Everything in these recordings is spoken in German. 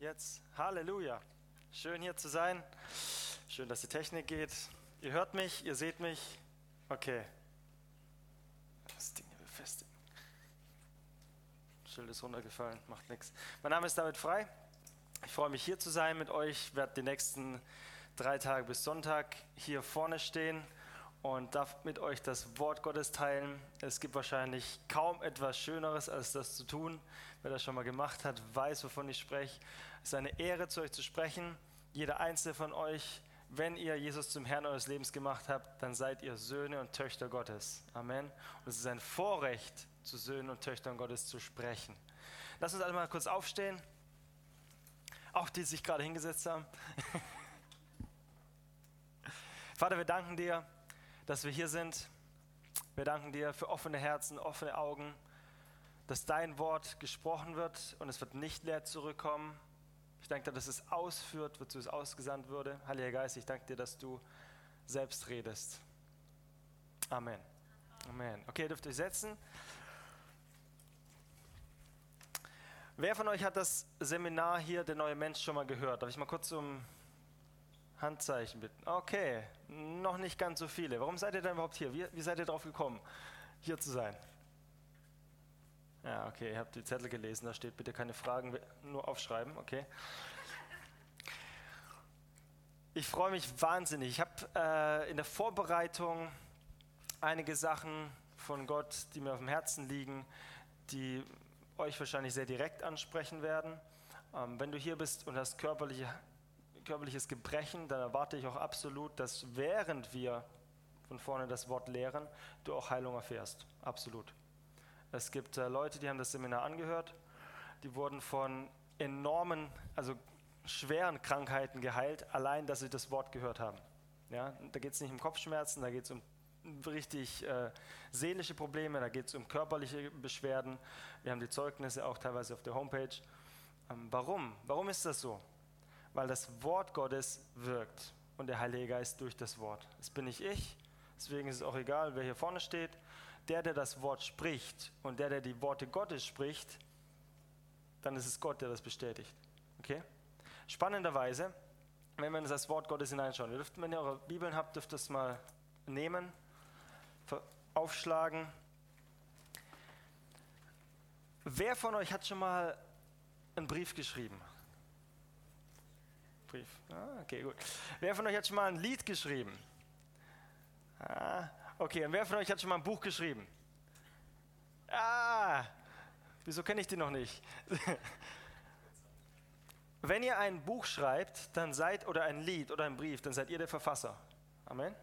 Jetzt. Halleluja. Schön hier zu sein. Schön, dass die Technik geht. Ihr hört mich, ihr seht mich. Okay. Das Ding hier befestigen. Schild ist runtergefallen, macht nichts. Mein Name ist David Frei. Ich freue mich hier zu sein mit euch. Ich werde die nächsten drei Tage bis Sonntag hier vorne stehen und darf mit euch das Wort Gottes teilen. Es gibt wahrscheinlich kaum etwas Schöneres, als das zu tun. Wer das schon mal gemacht hat, weiß, wovon ich spreche. Es ist eine Ehre, zu euch zu sprechen. Jeder einzelne von euch, wenn ihr Jesus zum Herrn eures Lebens gemacht habt, dann seid ihr Söhne und Töchter Gottes. Amen. Und es ist ein Vorrecht, zu Söhnen und Töchtern Gottes zu sprechen. Lass uns alle mal kurz aufstehen. Auch die, die sich gerade hingesetzt haben. Vater, wir danken dir dass wir hier sind. Wir danken dir für offene Herzen, offene Augen, dass dein Wort gesprochen wird und es wird nicht leer zurückkommen. Ich danke dir, dass es ausführt, wozu es ausgesandt wurde. Heiliger Geist, ich danke dir, dass du selbst redest. Amen. Amen. Okay, ihr dürft euch setzen. Wer von euch hat das Seminar hier, der neue Mensch, schon mal gehört? Darf ich mal kurz um Handzeichen bitten. Okay, noch nicht ganz so viele. Warum seid ihr denn überhaupt hier? Wie, wie seid ihr drauf gekommen, hier zu sein? Ja, okay, ihr habt die Zettel gelesen, da steht bitte keine Fragen, nur aufschreiben, okay. Ich freue mich wahnsinnig. Ich habe äh, in der Vorbereitung einige Sachen von Gott, die mir auf dem Herzen liegen, die euch wahrscheinlich sehr direkt ansprechen werden. Ähm, wenn du hier bist und hast körperliche körperliches Gebrechen, dann erwarte ich auch absolut, dass während wir von vorne das Wort lehren, du auch Heilung erfährst. Absolut. Es gibt äh, Leute, die haben das Seminar angehört, die wurden von enormen, also schweren Krankheiten geheilt, allein, dass sie das Wort gehört haben. Ja, da geht es nicht um Kopfschmerzen, da geht es um richtig äh, seelische Probleme, da geht es um körperliche Beschwerden. Wir haben die Zeugnisse auch teilweise auf der Homepage. Ähm, warum? Warum ist das so? Weil das Wort Gottes wirkt und der Heilige Geist durch das Wort. Das bin nicht ich, deswegen ist es auch egal, wer hier vorne steht. Der, der das Wort spricht und der, der die Worte Gottes spricht, dann ist es Gott, der das bestätigt. Okay? Spannenderweise, wenn wir in das Wort Gottes hineinschauen, ihr dürft, wenn ihr eure Bibeln habt, dürft es mal nehmen, aufschlagen. Wer von euch hat schon mal einen Brief geschrieben? Brief. Ah, okay, gut. Wer von euch hat schon mal ein Lied geschrieben? Ah, okay, und wer von euch hat schon mal ein Buch geschrieben? Ah, wieso kenne ich die noch nicht? Wenn ihr ein Buch schreibt, dann seid, oder ein Lied oder ein Brief, dann seid ihr der Verfasser. Amen.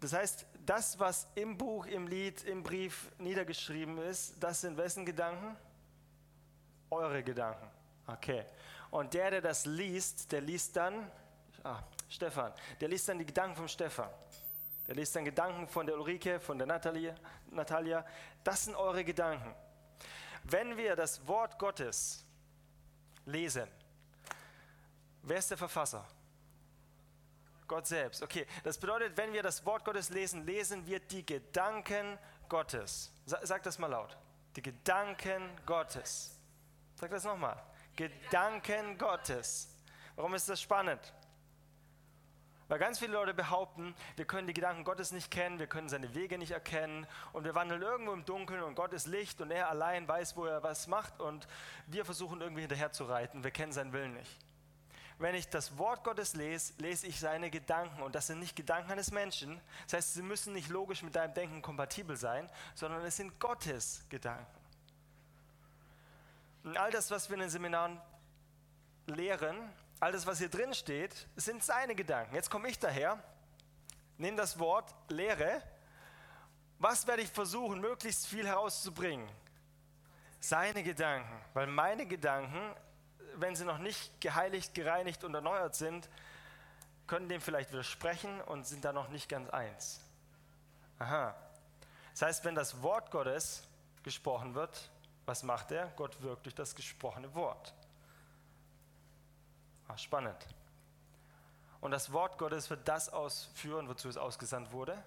Das heißt, das, was im Buch, im Lied, im Brief niedergeschrieben ist, das sind wessen Gedanken? Eure Gedanken. Okay. Und der, der das liest, der liest dann, ah, Stefan, der liest dann die Gedanken von Stefan. Der liest dann Gedanken von der Ulrike, von der Natalie, Natalia. Das sind eure Gedanken. Wenn wir das Wort Gottes lesen, wer ist der Verfasser? Gott selbst. Okay, das bedeutet, wenn wir das Wort Gottes lesen, lesen wir die Gedanken Gottes. Sag das mal laut. Die Gedanken Gottes. Sag das nochmal. Gedanken Gottes. Warum ist das spannend? Weil ganz viele Leute behaupten, wir können die Gedanken Gottes nicht kennen, wir können seine Wege nicht erkennen und wir wandeln irgendwo im Dunkeln und Gott ist Licht und er allein weiß, wo er was macht und wir versuchen irgendwie hinterher zu reiten, wir kennen seinen Willen nicht. Wenn ich das Wort Gottes lese, lese ich seine Gedanken und das sind nicht Gedanken eines Menschen. Das heißt, sie müssen nicht logisch mit deinem Denken kompatibel sein, sondern es sind Gottes Gedanken. Und all das, was wir in den Seminaren lehren, all das, was hier drin steht, sind seine Gedanken. Jetzt komme ich daher, nehme das Wort Lehre. Was werde ich versuchen, möglichst viel herauszubringen? Seine Gedanken. Weil meine Gedanken, wenn sie noch nicht geheiligt, gereinigt und erneuert sind, können dem vielleicht widersprechen und sind da noch nicht ganz eins. Aha. Das heißt, wenn das Wort Gottes gesprochen wird, was macht er? Gott wirkt durch das gesprochene Wort. Ach, spannend. Und das Wort Gottes wird das ausführen, wozu es ausgesandt wurde.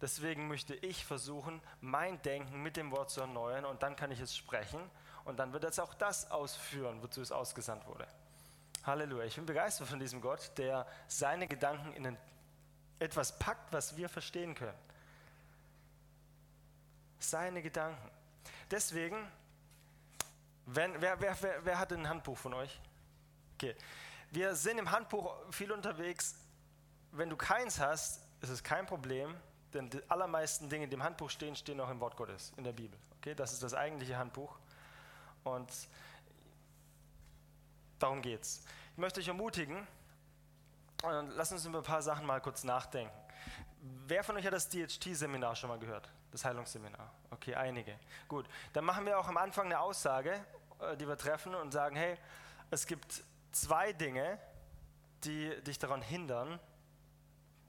Deswegen möchte ich versuchen, mein Denken mit dem Wort zu erneuern und dann kann ich es sprechen und dann wird jetzt auch das ausführen, wozu es ausgesandt wurde. Halleluja. Ich bin begeistert von diesem Gott, der seine Gedanken in etwas packt, was wir verstehen können. Seine Gedanken. Deswegen, wenn, wer, wer, wer, wer hat ein Handbuch von euch? Okay. Wir sind im Handbuch viel unterwegs. Wenn du keins hast, ist es kein Problem, denn die allermeisten Dinge, die im Handbuch stehen, stehen auch im Wort Gottes, in der Bibel. Okay, das ist das eigentliche Handbuch. Und darum geht's. Ich möchte euch ermutigen, und lass uns über ein paar Sachen mal kurz nachdenken. Wer von euch hat das DHT-Seminar schon mal gehört? Das Heilungsseminar? Okay, einige. Gut, dann machen wir auch am Anfang eine Aussage, äh, die wir treffen und sagen, hey, es gibt zwei Dinge, die dich daran hindern,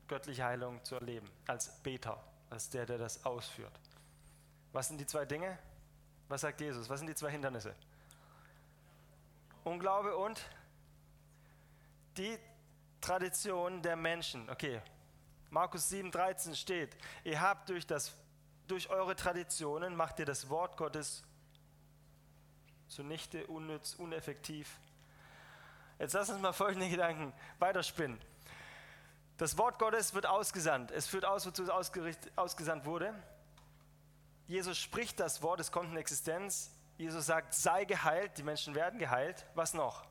göttliche Heilung zu erleben, als Beter, als der, der das ausführt. Was sind die zwei Dinge? Was sagt Jesus? Was sind die zwei Hindernisse? Unglaube und die Tradition der Menschen. Okay, Markus 7,13 steht: Ihr habt durch, das, durch eure Traditionen, macht ihr das Wort Gottes zunichte, unnütz, uneffektiv. Jetzt lass uns mal folgende Gedanken weiterspinnen. Das Wort Gottes wird ausgesandt. Es führt aus, wozu es ausgesandt wurde. Jesus spricht das Wort, es kommt in Existenz. Jesus sagt, sei geheilt, die Menschen werden geheilt. Was noch?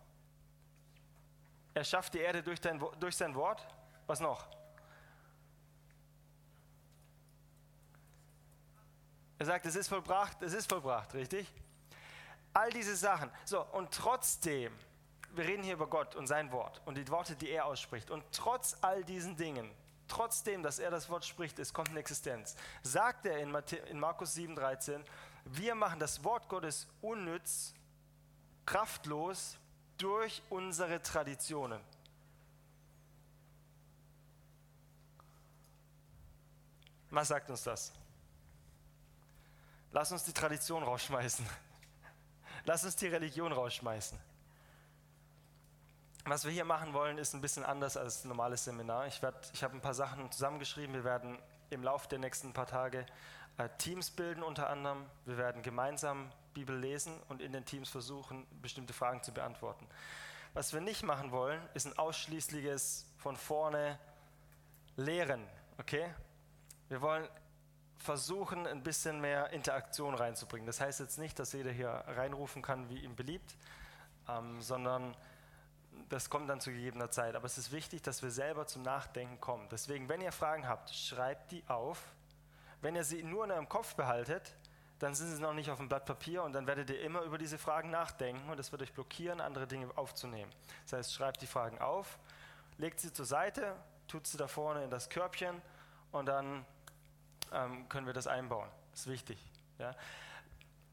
Er schafft die Erde durch, dein, durch sein Wort. Was noch? Er sagt, es ist vollbracht, es ist vollbracht, richtig? All diese Sachen. So, und trotzdem, wir reden hier über Gott und sein Wort und die Worte, die er ausspricht. Und trotz all diesen Dingen trotzdem, dass er das Wort spricht, es kommt in Existenz. Sagt er in, Markus 7,13, wir machen das Wort Gottes unnütz, kraftlos durch unsere Traditionen. Was sagt uns das? Lass uns die Tradition rausschmeißen. Lass uns die Religion rausschmeißen. Was wir hier machen wollen, ist ein bisschen anders als ein normales Seminar. Ich, ich habe ein paar Sachen zusammengeschrieben. Wir werden im Laufe der nächsten paar Tage äh, Teams bilden unter anderem. Wir werden gemeinsam Bibel lesen und in den Teams versuchen, bestimmte Fragen zu beantworten. Was wir nicht machen wollen, ist ein ausschließliches von vorne Lehren. Okay? Wir wollen versuchen, ein bisschen mehr Interaktion reinzubringen. Das heißt jetzt nicht, dass jeder hier reinrufen kann, wie ihm beliebt, ähm, sondern das kommt dann zu gegebener Zeit. Aber es ist wichtig, dass wir selber zum Nachdenken kommen. Deswegen, wenn ihr Fragen habt, schreibt die auf. Wenn ihr sie nur in eurem Kopf behaltet, dann sind sie noch nicht auf dem Blatt Papier und dann werdet ihr immer über diese Fragen nachdenken und das wird euch blockieren, andere Dinge aufzunehmen. Das heißt, schreibt die Fragen auf, legt sie zur Seite, tut sie da vorne in das Körbchen und dann ähm, können wir das einbauen. Das ist wichtig. Ja.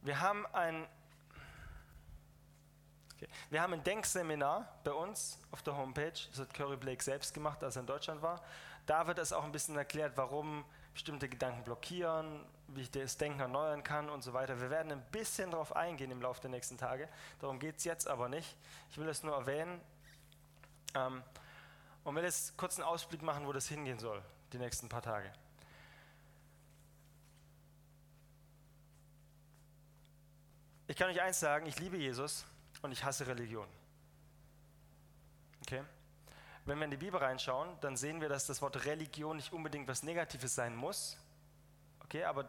Wir haben ein Okay. Wir haben ein Denkseminar bei uns auf der Homepage, das hat Curry Blake selbst gemacht, als er in Deutschland war. Da wird es auch ein bisschen erklärt, warum bestimmte Gedanken blockieren, wie ich das Denken erneuern kann und so weiter. Wir werden ein bisschen darauf eingehen im Laufe der nächsten Tage. Darum geht es jetzt aber nicht. Ich will es nur erwähnen ähm, und will jetzt kurz einen Ausblick machen, wo das hingehen soll, die nächsten paar Tage. Ich kann euch eins sagen, ich liebe Jesus und ich hasse Religion. Okay? Wenn wir in die Bibel reinschauen, dann sehen wir, dass das Wort Religion nicht unbedingt was Negatives sein muss. Okay, aber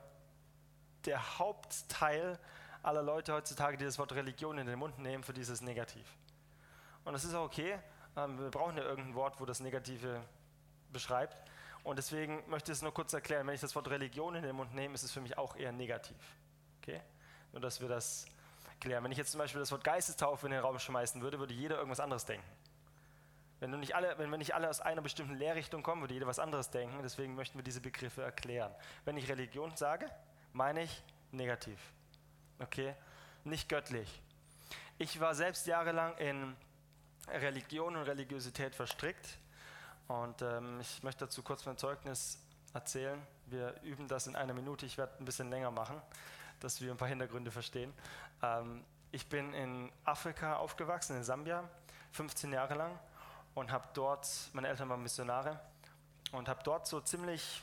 der Hauptteil aller Leute heutzutage, die das Wort Religion in den Mund nehmen, für dieses negativ. Und das ist auch okay. Ähm, wir brauchen ja irgendein Wort, wo das Negative beschreibt. Und deswegen möchte ich es nur kurz erklären. Wenn ich das Wort Religion in den Mund nehme, ist es für mich auch eher negativ. Okay? Nur, dass wir das klären. Wenn ich jetzt zum Beispiel das Wort Geistestaufe in den Raum schmeißen würde, würde jeder irgendwas anderes denken. Wenn, du nicht alle, wenn wir nicht alle aus einer bestimmten Lehrrichtung kommen, würde jeder was anderes denken. Deswegen möchten wir diese Begriffe erklären. Wenn ich Religion sage, meine ich negativ. Okay? Nicht göttlich. Ich war selbst jahrelang in Religion und Religiosität verstrickt. Und ähm, ich möchte dazu kurz mein Zeugnis erzählen. Wir üben das in einer Minute. Ich werde ein bisschen länger machen, dass wir ein paar Hintergründe verstehen. Ähm, ich bin in Afrika aufgewachsen, in Sambia, 15 Jahre lang und habe dort, meine Eltern waren Missionare und habe dort so ziemlich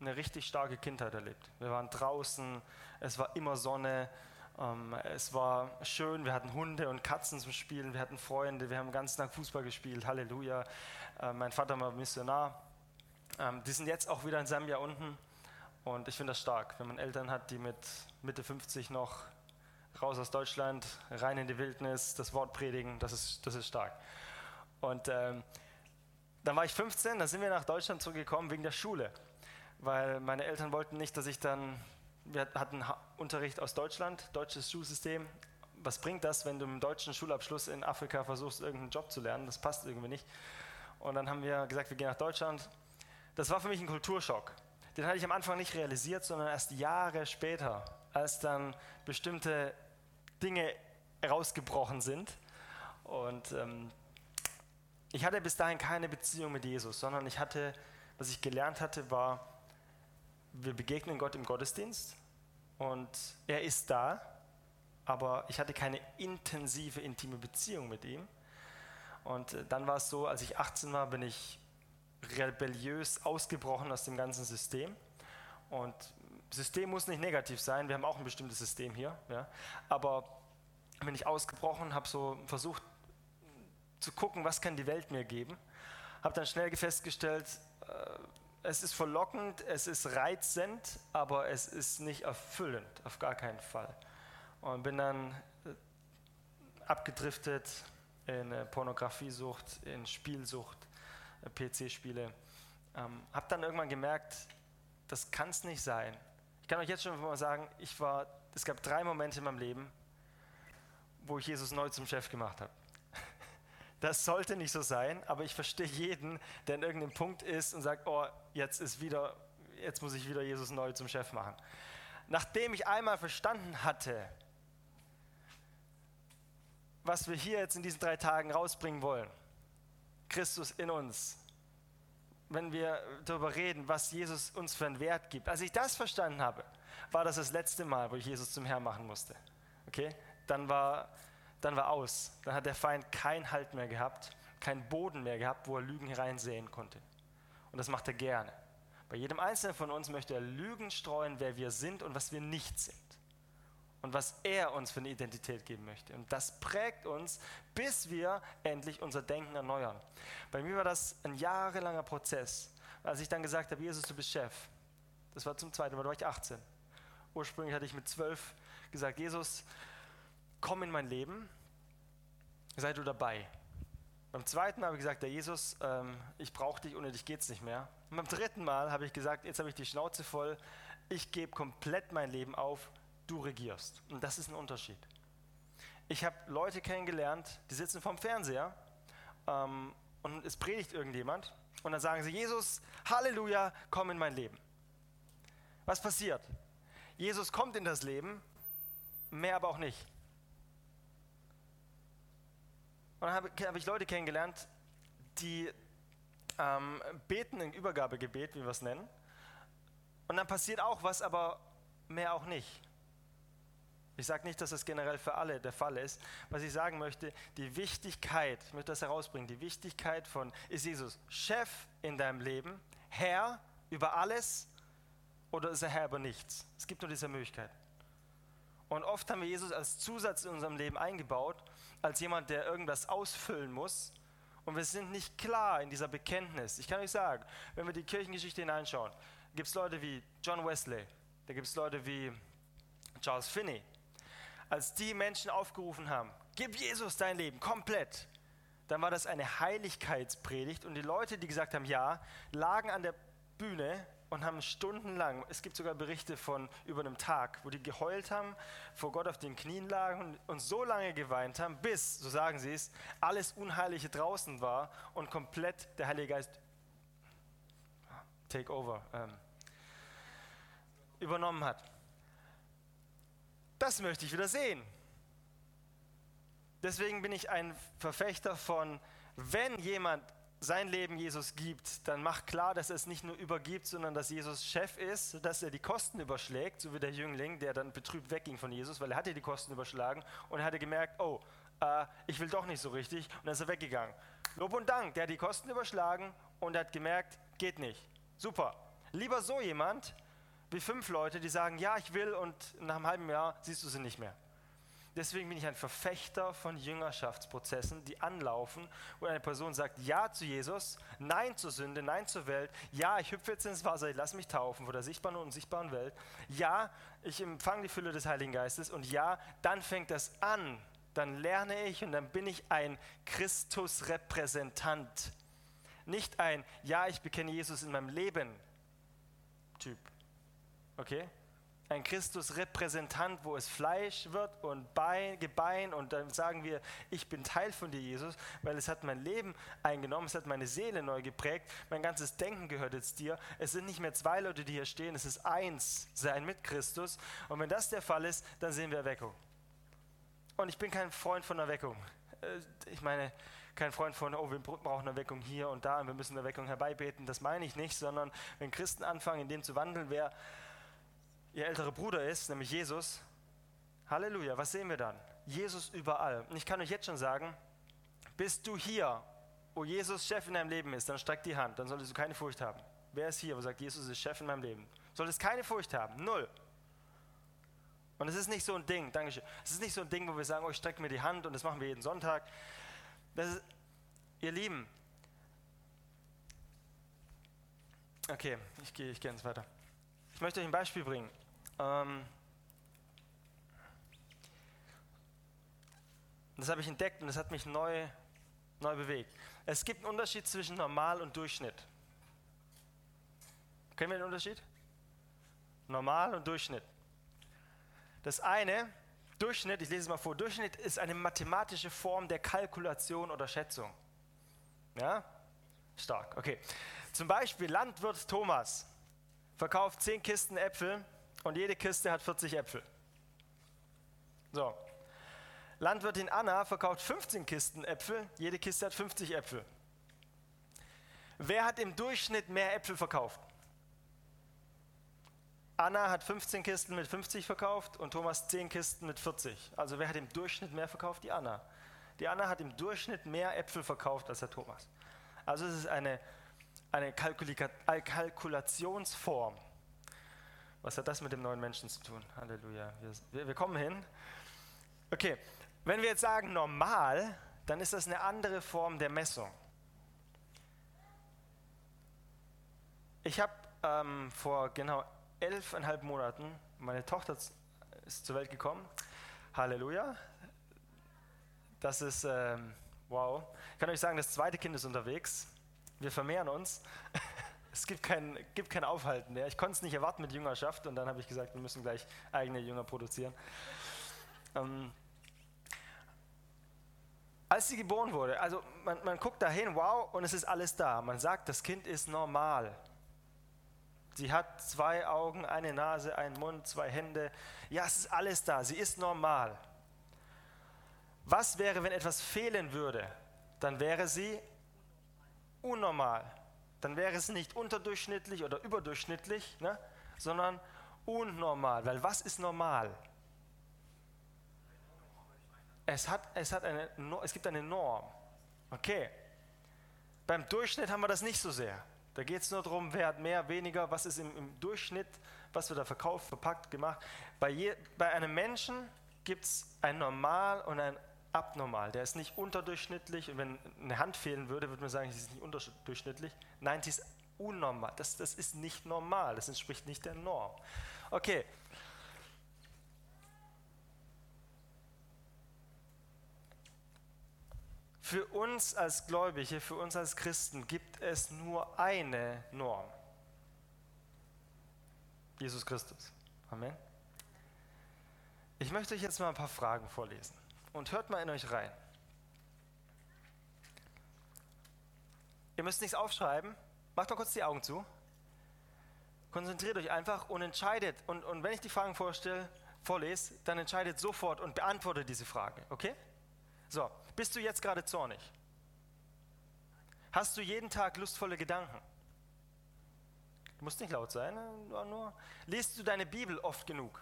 eine richtig starke Kindheit erlebt. Wir waren draußen, es war immer Sonne, ähm, es war schön, wir hatten Hunde und Katzen zum Spielen, wir hatten Freunde, wir haben den ganzen Tag Fußball gespielt, Halleluja. Äh, mein Vater war Missionar. Ähm, die sind jetzt auch wieder in Sambia unten und ich finde das stark, wenn man Eltern hat, die mit Mitte 50 noch raus aus Deutschland, rein in die Wildnis, das Wort predigen, das ist, das ist stark. Und ähm, dann war ich 15, dann sind wir nach Deutschland zurückgekommen wegen der Schule, weil meine Eltern wollten nicht, dass ich dann, wir hatten Unterricht aus Deutschland, deutsches Schulsystem. Was bringt das, wenn du im deutschen Schulabschluss in Afrika versuchst, irgendeinen Job zu lernen? Das passt irgendwie nicht. Und dann haben wir gesagt, wir gehen nach Deutschland. Das war für mich ein Kulturschock. Den hatte ich am Anfang nicht realisiert, sondern erst Jahre später, als dann bestimmte Dinge herausgebrochen sind. Und ähm, ich hatte bis dahin keine Beziehung mit Jesus, sondern ich hatte, was ich gelernt hatte, war, wir begegnen Gott im Gottesdienst und er ist da, aber ich hatte keine intensive, intime Beziehung mit ihm. Und äh, dann war es so, als ich 18 war, bin ich rebelliös ausgebrochen aus dem ganzen System. Und System muss nicht negativ sein, wir haben auch ein bestimmtes System hier. Ja. Aber bin ich ausgebrochen, habe so versucht zu gucken, was kann die Welt mir geben. Habe dann schnell festgestellt, äh, es ist verlockend, es ist reizend, aber es ist nicht erfüllend, auf gar keinen Fall. Und bin dann äh, abgedriftet in Pornografiesucht, in Spielsucht, PC-Spiele. Ähm, habe dann irgendwann gemerkt, das kann es nicht sein. Ich kann euch jetzt schon mal sagen, ich war, es gab drei Momente in meinem Leben, wo ich Jesus neu zum Chef gemacht habe. Das sollte nicht so sein, aber ich verstehe jeden, der in irgendeinem Punkt ist und sagt, oh, jetzt ist wieder, jetzt muss ich wieder Jesus neu zum Chef machen. Nachdem ich einmal verstanden hatte, was wir hier jetzt in diesen drei Tagen rausbringen wollen, Christus in uns, wenn wir darüber reden, was Jesus uns für einen Wert gibt. Als ich das verstanden habe, war das das letzte Mal, wo ich Jesus zum Herrn machen musste. Okay? Dann war, dann war aus. Dann hat der Feind keinen Halt mehr gehabt, keinen Boden mehr gehabt, wo er Lügen hereinsehen konnte. Und das macht er gerne. Bei jedem Einzelnen von uns möchte er Lügen streuen, wer wir sind und was wir nicht sind und was er uns für eine Identität geben möchte. Und das prägt uns, bis wir endlich unser Denken erneuern. Bei mir war das ein jahrelanger Prozess, als ich dann gesagt habe, Jesus, du bist Chef. Das war zum zweiten Mal, da war ich 18. Ursprünglich hatte ich mit 12 gesagt, Jesus, komm in mein Leben, sei du dabei. Beim zweiten Mal habe ich gesagt, der Jesus, ähm, ich brauche dich, ohne dich geht es nicht mehr. Und beim dritten Mal habe ich gesagt, jetzt habe ich die Schnauze voll, ich gebe komplett mein Leben auf, du regierst. Und das ist ein Unterschied. Ich habe Leute kennengelernt, die sitzen vorm Fernseher ähm, und es predigt irgendjemand und dann sagen sie, Jesus, Halleluja, komm in mein Leben. Was passiert? Jesus kommt in das Leben, mehr aber auch nicht. Und dann habe hab ich Leute kennengelernt, die ähm, beten ein Übergabegebet, wie wir es nennen. Und dann passiert auch was, aber mehr auch nicht. Ich sage nicht, dass das generell für alle der Fall ist. Was ich sagen möchte, die Wichtigkeit, ich möchte das herausbringen, die Wichtigkeit von, ist Jesus Chef in deinem Leben, Herr über alles oder ist er Herr über nichts? Es gibt nur diese Möglichkeit. Und oft haben wir Jesus als Zusatz in unserem Leben eingebaut, als jemand, der irgendwas ausfüllen muss. Und wir sind nicht klar in dieser Bekenntnis. Ich kann euch sagen, wenn wir die Kirchengeschichte hineinschauen, gibt es Leute wie John Wesley, da gibt es Leute wie Charles Finney, als die Menschen aufgerufen haben, gib Jesus dein Leben komplett, dann war das eine Heiligkeitspredigt und die Leute, die gesagt haben, ja, lagen an der Bühne und haben stundenlang, es gibt sogar Berichte von über einem Tag, wo die geheult haben, vor Gott auf den Knien lagen und, so lange geweint haben, bis, so sagen sie es, alles Unheilige draußen war und komplett der Heilige Geist take over ähm, übernommen hat. Das möchte ich wieder sehen. Deswegen bin ich ein Verfechter von, wenn jemand sein Leben Jesus gibt, dann macht klar, dass er es nicht nur übergibt, sondern dass Jesus Chef ist, dass er die Kosten überschlägt, so wie der Jüngling, der dann betrübt wegging von Jesus, weil er hatte die Kosten überschlagen und er hatte gemerkt, oh, äh, ich will doch nicht so richtig und dann ist er weggegangen. Lob und Dank, der hat die Kosten überschlagen und hat gemerkt, geht nicht. Super. Lieber so jemand wie fünf Leute, die sagen, ja, ich will und nach einem halben Jahr siehst du sie nicht mehr. Deswegen bin ich ein Verfechter von Jüngerschaftsprozessen, die anlaufen, wo eine Person sagt Ja zu Jesus, Nein zur Sünde, Nein zur Welt. Ja, ich hüpfe jetzt ins Wasser, ich lasse mich taufen vor der sichtbaren und unsichtbaren Welt. Ja, ich empfange die Fülle des Heiligen Geistes. Und ja, dann fängt das an. Dann lerne ich und dann bin ich ein Christusrepräsentant. Nicht ein Ja, ich bekenne Jesus in meinem Leben Typ. Okay? ein Christus-Repräsentant, wo es Fleisch wird und Bein, Gebein und dann sagen wir, ich bin Teil von dir, Jesus, weil es hat mein Leben eingenommen, es hat meine Seele neu geprägt, mein ganzes Denken gehört jetzt dir. Es sind nicht mehr zwei Leute, die hier stehen, es ist eins, sein mit Christus. Und wenn das der Fall ist, dann sehen wir Erweckung. Und ich bin kein Freund von Erweckung. Äh, ich meine, kein Freund von, oh, wir brauchen Erweckung hier und da und wir müssen Erweckung herbeibeten. Das meine ich nicht, sondern wenn Christen anfangen, in dem zu wandeln, wer ihr älterer Bruder ist, nämlich Jesus, Halleluja, was sehen wir dann? Jesus überall. Und ich kann euch jetzt schon sagen, bist du hier, wo Jesus Chef in deinem Leben ist, dann streck die Hand, dann solltest du keine Furcht haben. Wer ist hier, wo sagt, Jesus ist Chef in meinem Leben? Solltest keine Furcht haben, null. Und es ist nicht so ein Ding, Dankeschön. Es ist nicht so ein Ding, wo wir sagen, oh, ich strecke mir die Hand und das machen wir jeden Sonntag. Ist, ihr Lieben, okay, ich gehe ich geh jetzt weiter. Ich möchte euch ein Beispiel bringen. Ähm, das habe ich entdeckt und das hat mich neu, neu bewegt. Es gibt einen Unterschied zwischen normal und Durchschnitt. Kennen wir den Unterschied? Normal und Durchschnitt. Das eine, Durchschnitt, ich lese es mal vor, Durchschnitt ist eine mathematische Form der Kalkulation oder Schätzung. Ja? Stark, okay. Zum Beispiel Landwirt Thomas verkauft 10 Kisten Äpfel und jede Kiste hat 40 Äpfel. So. Landwirtin Anna verkauft 15 Kisten Äpfel, jede Kiste hat 50 Äpfel. Wer hat im Durchschnitt mehr Äpfel verkauft? Anna hat 15 Kisten mit 50 verkauft und Thomas 10 Kisten mit 40. Also wer hat im Durchschnitt mehr verkauft? Die Anna. Die Anna hat im Durchschnitt mehr Äpfel verkauft als der Thomas. Also es ist eine, eine Kalkulationsform. Was hat das mit dem neuen Menschen zu tun? Halleluja. Wir, wir kommen hin. Okay, wenn wir jetzt sagen normal, dann ist das eine andere Form der Messung. Ich habe ähm, vor genau elfeinhalb Monaten, meine Tochter ist zur Welt gekommen. Halleluja. Das ist, ähm, wow. Ich kann euch sagen, das zweite Kind ist unterwegs. Wir vermehren uns. es gibt kein, gibt kein Aufhalten mehr. Ich konnte es nicht erwarten mit Jüngerschaft und dann habe ich gesagt, wir müssen gleich eigene Jünger produzieren. Ähm, als sie geboren wurde, also man, man guckt dahin, wow, und es ist alles da. Man sagt, das Kind ist normal. Sie hat zwei Augen, eine Nase, einen Mund, zwei Hände. Ja, es ist alles da. Sie ist normal. Was wäre, wenn etwas fehlen würde? Dann wäre sie unnormal dann wäre es nicht unterdurchschnittlich oder überdurchschnittlich, ne, sondern unnormal. Weil was ist normal? Es, hat, es, hat eine, es gibt eine Norm. Okay. Beim Durchschnitt haben wir das nicht so sehr. Da geht es nur darum, wer hat mehr, weniger, was ist im, im Durchschnitt, was wird da verkauft, verpackt, gemacht. Bei, je, bei einem Menschen gibt es ein Normal und ein abnormal, der ist nicht unterdurchschnittlich und wenn eine Hand fehlen würde, würde man sagen, sie ist nicht unterdurchschnittlich. Nein, sie ist unnormal. Das, das ist nicht normal, das entspricht nicht der Norm. Okay. Für uns als Gläubige, für uns als Christen gibt es nur eine Norm. Jesus Christus. Amen. Ich möchte euch jetzt mal ein paar Fragen vorlesen und hört mal in euch rein. Ihr müsst nichts aufschreiben. Macht mal kurz die Augen zu. Konzentriert euch einfach und entscheidet. Und, und wenn ich die Fragen vorstelle, vorlese, dann entscheidet sofort und beantwortet diese Frage. Okay? So, bist du jetzt gerade zornig? Hast du jeden Tag lustvolle Gedanken? Du musst nicht laut sein, nur, nur. Liest du deine Bibel oft genug?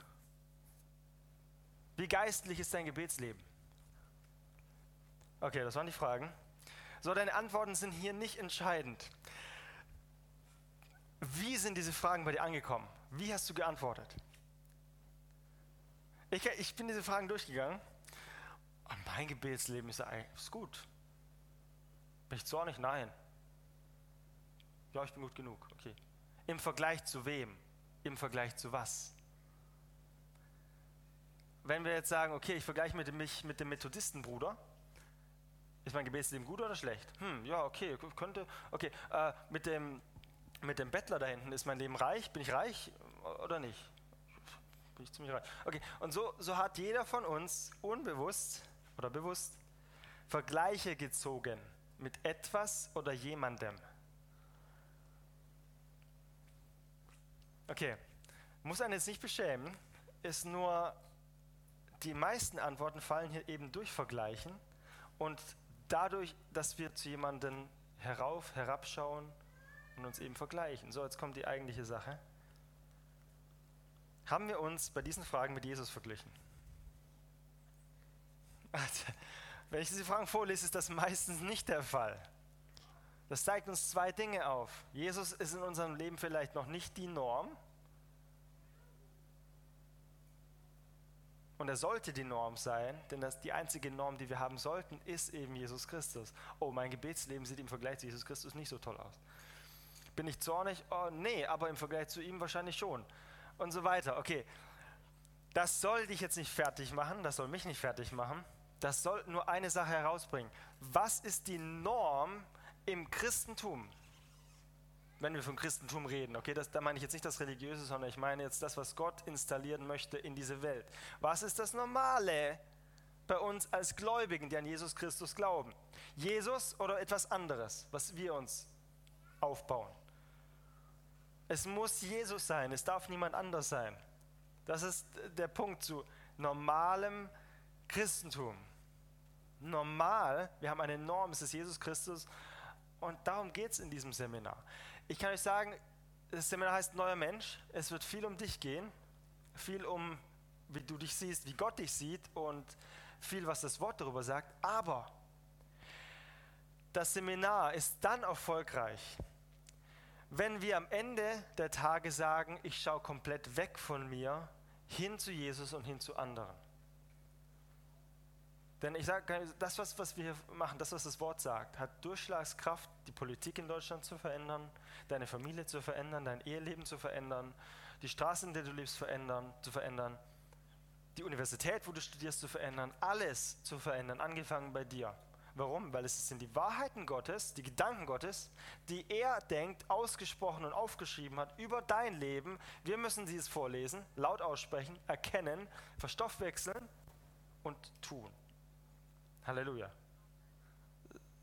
Wie geistlich ist dein Gebetsleben? Okay, das waren die Fragen. So, deine Antworten sind hier nicht entscheidend. Wie sind diese Fragen bei dir angekommen? Wie hast du geantwortet? Ich, ich bin diese Fragen durchgegangen und mein Gebetsleben ist, ist gut. Bin ich zornig? Nein. Ja, ich bin gut genug. Okay. Im Vergleich zu wem? Im Vergleich zu was? Wenn wir jetzt sagen, okay, ich vergleiche mich mit dem Methodistenbruder, ist mein Gebetsleben gut oder schlecht? Hm, ja, okay, könnte. Okay, äh, mit, dem, mit dem Bettler da hinten, ist mein Leben reich? Bin ich reich oder nicht? Bin ich ziemlich reich. Okay, und so, so hat jeder von uns unbewusst oder bewusst Vergleiche gezogen mit etwas oder jemandem. Okay, muss einen jetzt nicht beschämen, ist nur, die meisten Antworten fallen hier eben durch Vergleichen und dadurch, dass wir zu jemandem herauf, herabschauen und uns eben vergleichen. So, jetzt kommt die eigentliche Sache. Haben wir uns bei diesen Fragen mit Jesus verglichen? Also, wenn ich diese Fragen vorlese, ist das meistens nicht der Fall. Das zeigt uns zwei Dinge auf. Jesus ist in unserem Leben vielleicht noch nicht die Norm. Und er sollte die Norm sein, denn das, die einzige Norm, die wir haben sollten, ist eben Jesus Christus. Oh, mein Gebetsleben sieht im Vergleich zu Jesus Christus nicht so toll aus. Bin ich zornig? Oh, nee, aber im Vergleich zu ihm wahrscheinlich schon. Und so weiter. Okay, das soll dich jetzt nicht fertig machen, das soll mich nicht fertig machen. Das soll nur eine Sache herausbringen. Was ist die Norm im Christentum? Wenn wir von Christentum reden, okay, das, da meine ich jetzt nicht das Religiöse, sondern ich meine jetzt das, was Gott installieren möchte in diese Welt. Was ist das Normale bei uns als Gläubigen, die an Jesus Christus glauben? Jesus oder etwas anderes, was wir uns aufbauen? Es muss Jesus sein, es darf niemand anders sein. Das ist der Punkt zu normalem Christentum. Normal, wir haben eine Norm, es ist Jesus Christus und darum geht es in diesem Seminar. Ich kann euch sagen, das Seminar heißt Neuer Mensch. Es wird viel um dich gehen, viel um, wie du dich siehst, wie Gott dich sieht und viel, was das Wort darüber sagt. Aber das Seminar ist dann erfolgreich, wenn wir am Ende der Tage sagen, ich schaue komplett weg von mir hin zu Jesus und hin zu anderen. Denn ich sage, das, was, was wir hier machen, das, was das Wort sagt, hat Durchschlagskraft, die Politik in Deutschland zu verändern, deine Familie zu verändern, dein Eheleben zu verändern, die Straße, in der du lebst, verändern, zu verändern, die Universität, wo du studierst, zu verändern, alles zu verändern, angefangen bei dir. Warum? Weil es sind die Wahrheiten Gottes, die Gedanken Gottes, die er denkt, ausgesprochen und aufgeschrieben hat über dein Leben. Wir müssen dieses vorlesen, laut aussprechen, erkennen, verstoffwechseln und tun. Halleluja.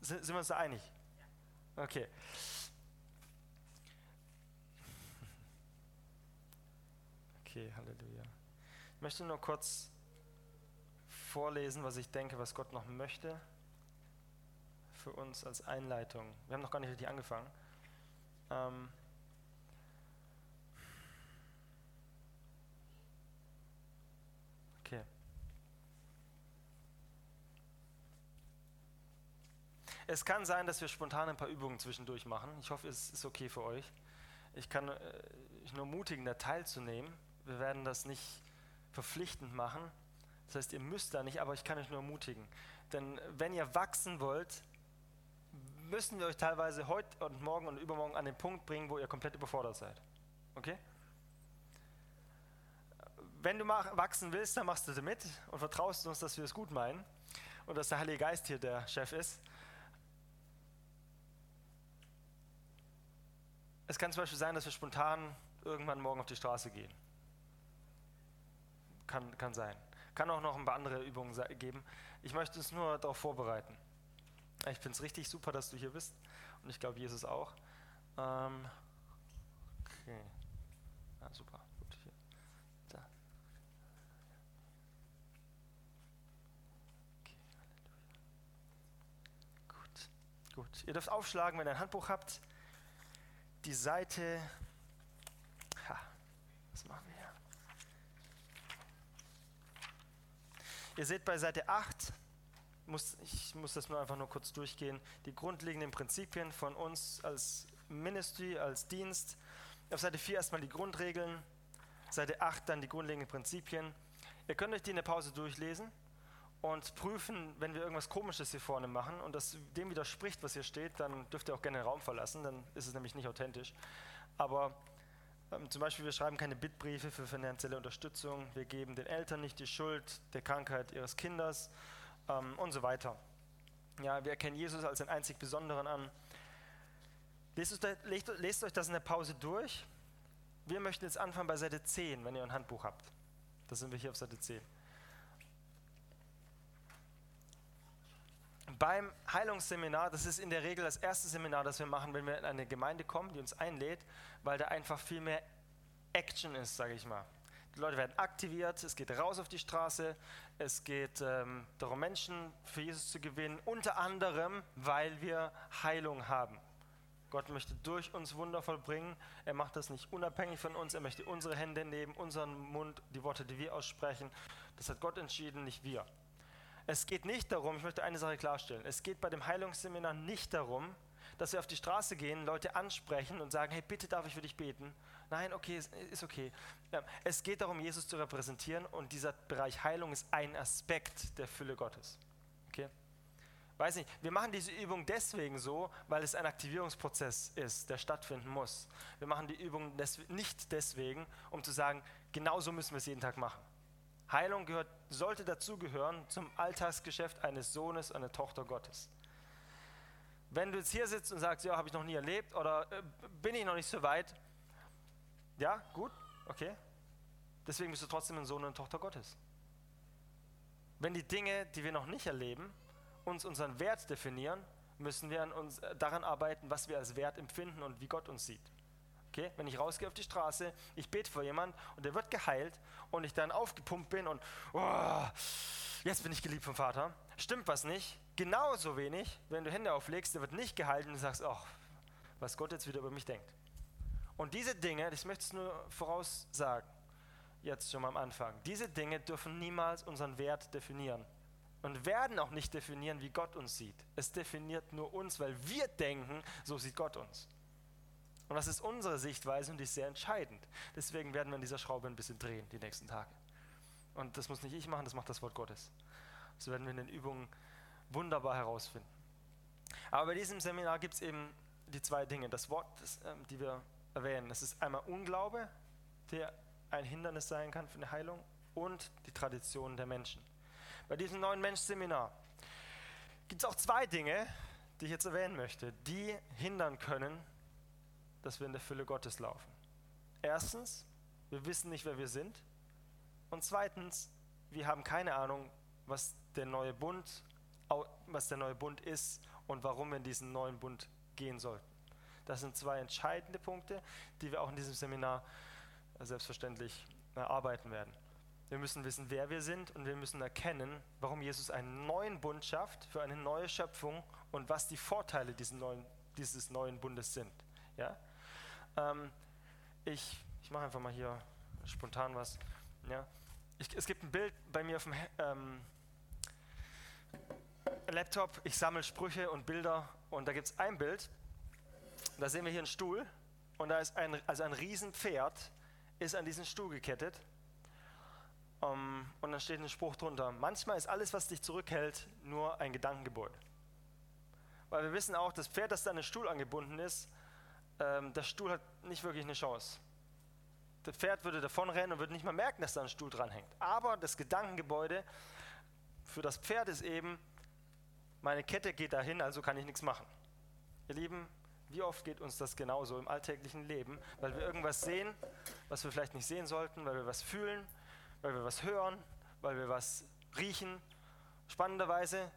Sind, sind wir uns da einig? Okay. Okay, Halleluja. Ich möchte nur kurz vorlesen, was ich denke, was Gott noch möchte für uns als Einleitung. Wir haben noch gar nicht richtig angefangen. Ähm, Es kann sein, dass wir spontan ein paar Übungen zwischendurch machen. Ich hoffe, es ist okay für euch. Ich kann euch äh, nur mutigen, da teilzunehmen. Wir werden das nicht verpflichtend machen. Das heißt, ihr müsst da nicht, aber ich kann euch nur ermutigen. Denn wenn ihr wachsen wollt, müssen wir euch teilweise heute und morgen und übermorgen an den Punkt bringen, wo ihr komplett überfordert seid. Okay? Wenn du wachsen willst, dann machst du mit und vertraust uns, dass wir es gut meinen und dass der Heilige Geist hier der Chef ist. Es kann zum Beispiel sein, dass wir spontan irgendwann morgen auf die Straße gehen. Kann, kann sein. Kann auch noch ein paar andere Übungen geben. Ich möchte es nur darauf vorbereiten. Ich finde es richtig super, dass du hier bist. Und ich glaube, Jesus auch. Ähm, okay. Ja, super. Gut. Da. Okay, Gut. Gut. Ihr dürft aufschlagen, wenn ihr ein Handbuch habt die Seite, ha, was machen wir hier? Ihr seht bei Seite 8, muss, ich muss das nur einfach nur kurz durchgehen, die grundlegenden Prinzipien von uns als Ministry, als Dienst. Auf Seite 4 erstmal die Grundregeln, Seite 8 dann die grundlegenden Prinzipien. Ihr könnt euch die in der Pause durchlesen und prüfen, wenn wir irgendwas Komisches hier vorne machen und das dem widerspricht, was hier steht, dann dürft ihr auch gerne den Raum verlassen, dann ist es nämlich nicht authentisch. Aber ähm, zum Beispiel, wir schreiben keine Bittbriefe für finanzielle Unterstützung, wir geben den Eltern nicht die Schuld der Krankheit ihres Kindes ähm, und so weiter. Ja, wir erkennen Jesus als den einzig Besonderen an. Lest, lest, euch das in der Pause durch. Wir möchten jetzt anfangen bei Seite 10, wenn ihr ein Handbuch habt. Da sind wir hier auf Seite 10. Beim Heilungsseminar, das ist in der Regel das erste Seminar, das wir machen, wenn wir in eine Gemeinde kommen, die uns einlädt, weil da einfach viel mehr Action ist, sage ich mal. Die Leute werden aktiviert, es geht raus auf die Straße, es geht ähm, darum, Menschen für Jesus zu gewinnen, unter anderem, weil wir Heilung haben. Gott möchte durch uns Wunder vollbringen. Er macht das nicht unabhängig von uns. Er möchte unsere Hände nehmen, unseren Mund, die Worte, die wir aussprechen. Das hat Gott entschieden, nicht wir. Es geht nicht darum, ich möchte eine Sache klarstellen, es geht bei dem Heilungsseminar nicht darum, dass wir auf die Straße gehen, Leute ansprechen und sagen, hey, bitte darf ich für dich beten? Nein, okay, ist okay. Es geht darum, Jesus zu repräsentieren und dieser Bereich Heilung ist ein Aspekt der Fülle Gottes. Okay? Weiß nicht, wir machen diese Übung deswegen so, weil es ein Aktivierungsprozess ist, der stattfinden muss. Wir machen die Übung des, nicht deswegen, um zu sagen, genau so müssen wir es jeden Tag machen. Heilung gehört, sollte dazugehören zum Alltagsgeschäft eines Sohnes, einer Tochter Gottes. Wenn du jetzt hier sitzt und sagst, ja, habe ich noch nie erlebt oder äh, bin ich noch nicht so weit, ja, gut, okay. Deswegen bist du trotzdem ein Sohn und Tochter Gottes. Wenn die Dinge, die wir noch nicht erleben, uns unseren Wert definieren, müssen wir an uns, äh, daran arbeiten, was wir als Wert empfinden und wie Gott uns sieht. Okay? Wenn ich rausgehe auf die Straße, ich bete für jemanden und der wird geheilt und ich dann aufgepumpt bin und oh, jetzt bin ich geliebt vom Vater, stimmt was nicht. Genauso wenig, wenn du Hände auflegst, der wird nicht geheilt und du sagst, oh, was Gott jetzt wieder über mich denkt. Und diese Dinge, das möchte ich nur voraussagen, jetzt schon mal am Anfang, diese Dinge dürfen niemals unseren Wert definieren und werden auch nicht definieren, wie Gott uns sieht. Es definiert nur uns, weil wir denken, so sieht Gott uns. Und das ist unsere Sichtweise und die ist sehr entscheidend. Deswegen werden wir an dieser Schraube ein bisschen drehen die nächsten Tage. Und das muss nicht ich machen, das macht das Wort Gottes. Das werden wir in den Übungen wunderbar herausfinden. Aber bei diesem Seminar gibt es eben die zwei Dinge. Das Wort, das, äh, die wir erwähnen, das ist einmal Unglaube, der ein Hindernis sein kann für eine Heilung, und die Tradition der Menschen. Bei diesem neuen Mensch-Seminar gibt es auch zwei Dinge, die ich jetzt erwähnen möchte, die hindern können, dass wir in der Fülle Gottes laufen. Erstens, wir wissen nicht, wer wir sind. Und zweitens, wir haben keine Ahnung, was der neue Bund, was der neue Bund ist und warum wir in diesen neuen Bund gehen sollten. Das sind zwei entscheidende Punkte, die wir auch in diesem Seminar selbstverständlich erarbeiten werden. Wir müssen wissen, wer wir sind und wir müssen erkennen, warum Jesus einen neuen Bund schafft für eine neue Schöpfung und was die Vorteile dieses neuen, dieses neuen Bundes sind. Ja? Ähm, ich ich mache einfach mal hier spontan was. Ja. Ich, es gibt ein Bild bei mir auf dem ähm, Laptop. Ich sammle Sprüche und Bilder und da gibt es ein Bild. Da sehen wir hier einen Stuhl und da ist ein, also ein Riesenpferd ist an diesen Stuhl gekettet. Um, ähm, und dann steht ein Spruch drunter. Manchmal ist alles, was dich zurückhält, nur ein Gedankengebäude. Weil wir wissen auch, das Pferd, das da an den Stuhl angebunden ist, ähm, der Stuhl hat nicht wirklich eine Chance. Das Pferd würde davonrennen und würde nicht mal merken, dass da ein Stuhl dranhängt. Aber das Gedankengebäude für das Pferd ist eben, meine Kette geht dahin, also kann ich nichts machen. Ihr Lieben, wie oft geht uns das genauso im alltäglichen Leben, weil wir irgendwas sehen, was wir vielleicht nicht sehen sollten, weil wir was fühlen, weil wir was hören, weil wir was riechen. Spannenderweise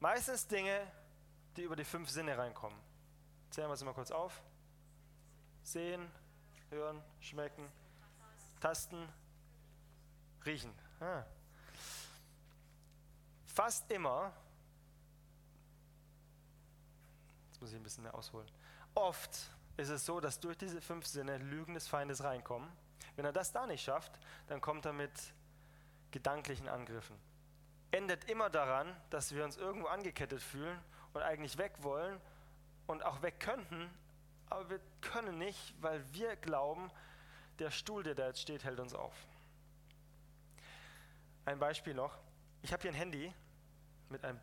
meistens Dinge, die über die fünf Sinne reinkommen. Zählen wir es mal kurz auf sehen, hören, schmecken, tasten, riechen. Ah. Fast immer, jetzt muss ich ein bisschen mehr ausholen, oft ist es so, dass durch diese fünf Sinne Lügen des Feindes reinkommen. Wenn er das da nicht schafft, dann kommt er mit gedanklichen Angriffen. Endet immer daran, dass wir uns irgendwo angekettet fühlen und eigentlich weg wollen und auch weg könnten, aber wir können nicht, weil wir glauben, der Stuhl, der da jetzt steht, hält uns auf. Ein Beispiel noch. Ich habe hier ein Handy mit einem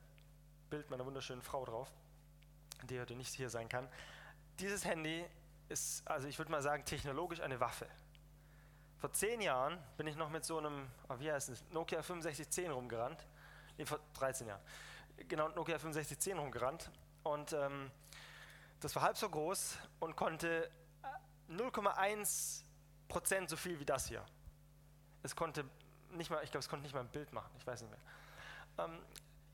Bild meiner wunderschönen Frau drauf, die heute nicht hier sein kann. Dieses Handy ist, also ich würde mal sagen, technologisch eine Waffe. Vor zehn Jahren bin ich noch mit so einem, oh, wie heißt es, Nokia 6510 rumgerannt. Nee, vor 13 Jahren. Genau, Nokia 6510 rumgerannt. Und ähm, das war halb so groß und konnte 0,1 Prozent so viel wie das hier. Es konnte nicht mal, ich glaube, es konnte nicht mal ein Bild machen, ich weiß nicht mehr. Ähm,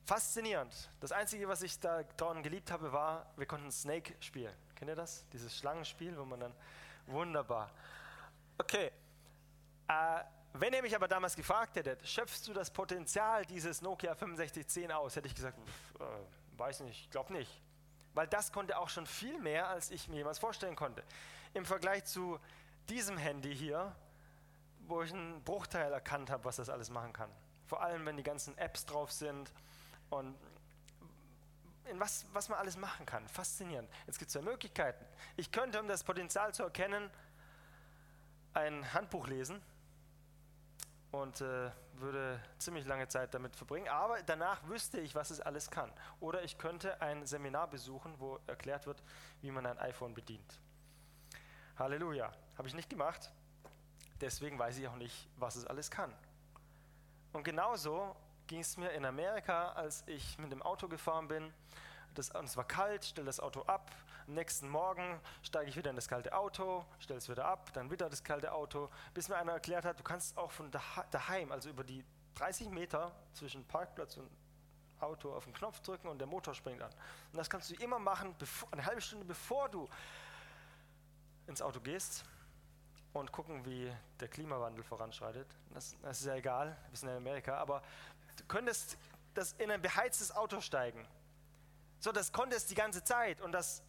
faszinierend. Das Einzige, was ich da dran geliebt habe, war, wir konnten Snake spielen. Kennt ihr das? Dieses Schlangenspiel, wo man dann, wunderbar. Okay, äh, wenn ihr mich aber damals gefragt hättet, schöpfst du das Potenzial dieses Nokia 6510 aus, hätte ich gesagt, pff, äh, weiß nicht, glaube nicht. Weil das konnte auch schon viel mehr, als ich mir jemals vorstellen konnte. Im Vergleich zu diesem Handy hier, wo ich einen Bruchteil erkannt habe, was das alles machen kann. Vor allem, wenn die ganzen Apps drauf sind und in was, was man alles machen kann. Faszinierend. Jetzt gibt es zwei Möglichkeiten. Ich könnte, um das Potenzial zu erkennen, ein Handbuch lesen und äh, würde ziemlich lange Zeit damit verbringen. Aber danach wüsste ich, was es alles kann. Oder ich könnte ein Seminar besuchen, wo erklärt wird, wie man ein iPhone bedient. Halleluja. Habe ich nicht gemacht. Deswegen weiß ich auch nicht, was es alles kann. Und genauso ging es mir in Amerika, als ich mit dem Auto gefahren bin. Das, und es war kalt, stelle das Auto ab. Am nächsten Morgen steige ich wieder in das kalte Auto, stelle es wieder ab, dann wieder das kalte Auto, bis mir einer erklärt hat, du kannst auch von daheim, also über die 30 Meter zwischen Parkplatz und Auto auf den Knopf drücken und der Motor springt an. Und das kannst du immer machen, bevor, eine halbe Stunde bevor du ins Auto gehst und gucken, wie der Klimawandel voranschreitet. Das, das ist ja egal, wir sind in Amerika, aber du könntest das in ein beheiztes Auto steigen so, das konnte es die ganze Zeit und das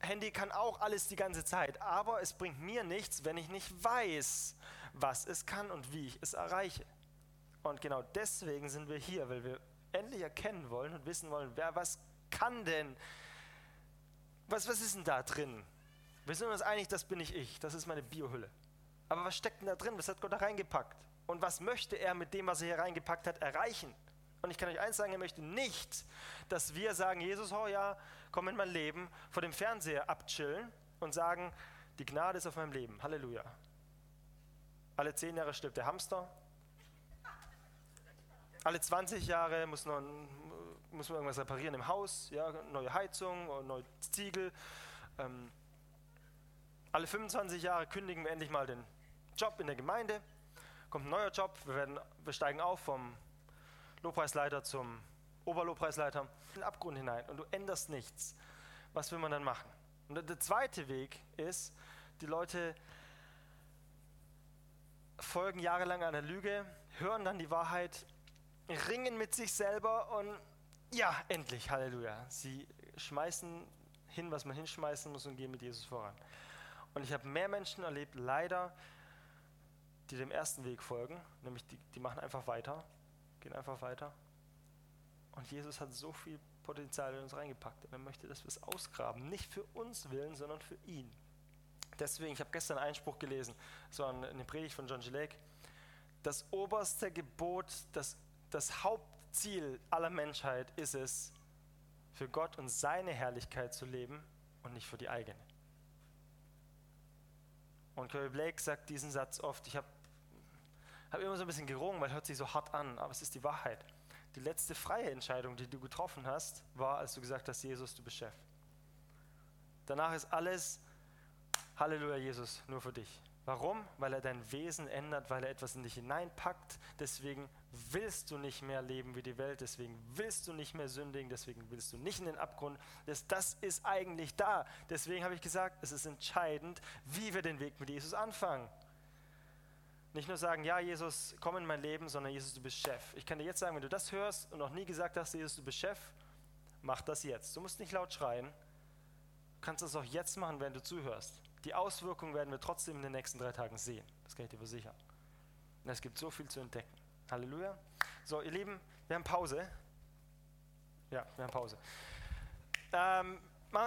Handy kann auch alles die ganze Zeit, aber es bringt mir nichts, wenn ich nicht weiß, was es kann und wie ich es erreiche. Und genau deswegen sind wir hier, weil wir endlich erkennen wollen und wissen wollen, wer was kann denn? Was, was ist denn da drin? Wir sind uns einig, das bin nicht ich, das ist meine Biohülle. Aber was steckt denn da drin? Was hat Gott da reingepackt? Und was möchte er mit dem, was er hier reingepackt hat, erreichen? Und ich kann euch eins sagen, er möchte nicht, dass wir sagen, Jesus, oh ja, komm in mein Leben, vor dem Fernseher abchillen und sagen, die Gnade ist auf meinem Leben. Halleluja. Alle zehn Jahre stirbt der Hamster. Alle 20 Jahre muss, noch, muss man irgendwas reparieren im Haus, ja, neue Heizung, neue Ziegel. Ähm, alle 25 Jahre kündigen wir endlich mal den Job in der Gemeinde. Kommt ein neuer Job, wir, werden, wir steigen auf vom Lobpreisleiter zum Oberlobpreisleiter in den Abgrund hinein und du änderst nichts. Was will man dann machen? Und der zweite Weg ist, die Leute folgen jahrelang einer Lüge, hören dann die Wahrheit, ringen mit sich selber und ja, endlich, Halleluja. Sie schmeißen hin, was man hinschmeißen muss und gehen mit Jesus voran. Und ich habe mehr Menschen erlebt, leider, die dem ersten Weg folgen, nämlich die, die machen einfach weiter gehen einfach weiter. Und Jesus hat so viel Potenzial in uns reingepackt. Und er möchte, dass wir es ausgraben. Nicht für uns willen, sondern für ihn. Deswegen, ich habe gestern einen Einspruch gelesen, so eine Predigt von John Gilek. Das oberste Gebot, das, das Hauptziel aller Menschheit ist es, für Gott und seine Herrlichkeit zu leben und nicht für die eigene. Und Curry Blake sagt diesen Satz oft. Ich habe habe immer so ein bisschen gerungen, weil es hört sich so hart an, aber es ist die Wahrheit. Die letzte freie Entscheidung, die du getroffen hast, war, als du gesagt hast, Jesus, du bist Chef. Danach ist alles, Halleluja, Jesus, nur für dich. Warum? Weil er dein Wesen ändert, weil er etwas in dich hineinpackt. Deswegen willst du nicht mehr leben wie die Welt, deswegen willst du nicht mehr sündigen, deswegen willst du nicht in den Abgrund. Das, das ist eigentlich da. Deswegen habe ich gesagt, es ist entscheidend, wie wir den Weg mit Jesus anfangen. Nicht nur sagen, ja, Jesus, komm in mein Leben, sondern Jesus, du bist Chef. Ich kann dir jetzt sagen, wenn du das hörst und noch nie gesagt hast, Jesus, du bist Chef, mach das jetzt. Du musst nicht laut schreien. Du kannst das auch jetzt machen, wenn du zuhörst. Die Auswirkungen werden wir trotzdem in den nächsten drei Tagen sehen. Das kann ich dir versichern. Und es gibt so viel zu entdecken. Halleluja. So, ihr Lieben, wir haben Pause. Ja, wir haben Pause. Ähm, machen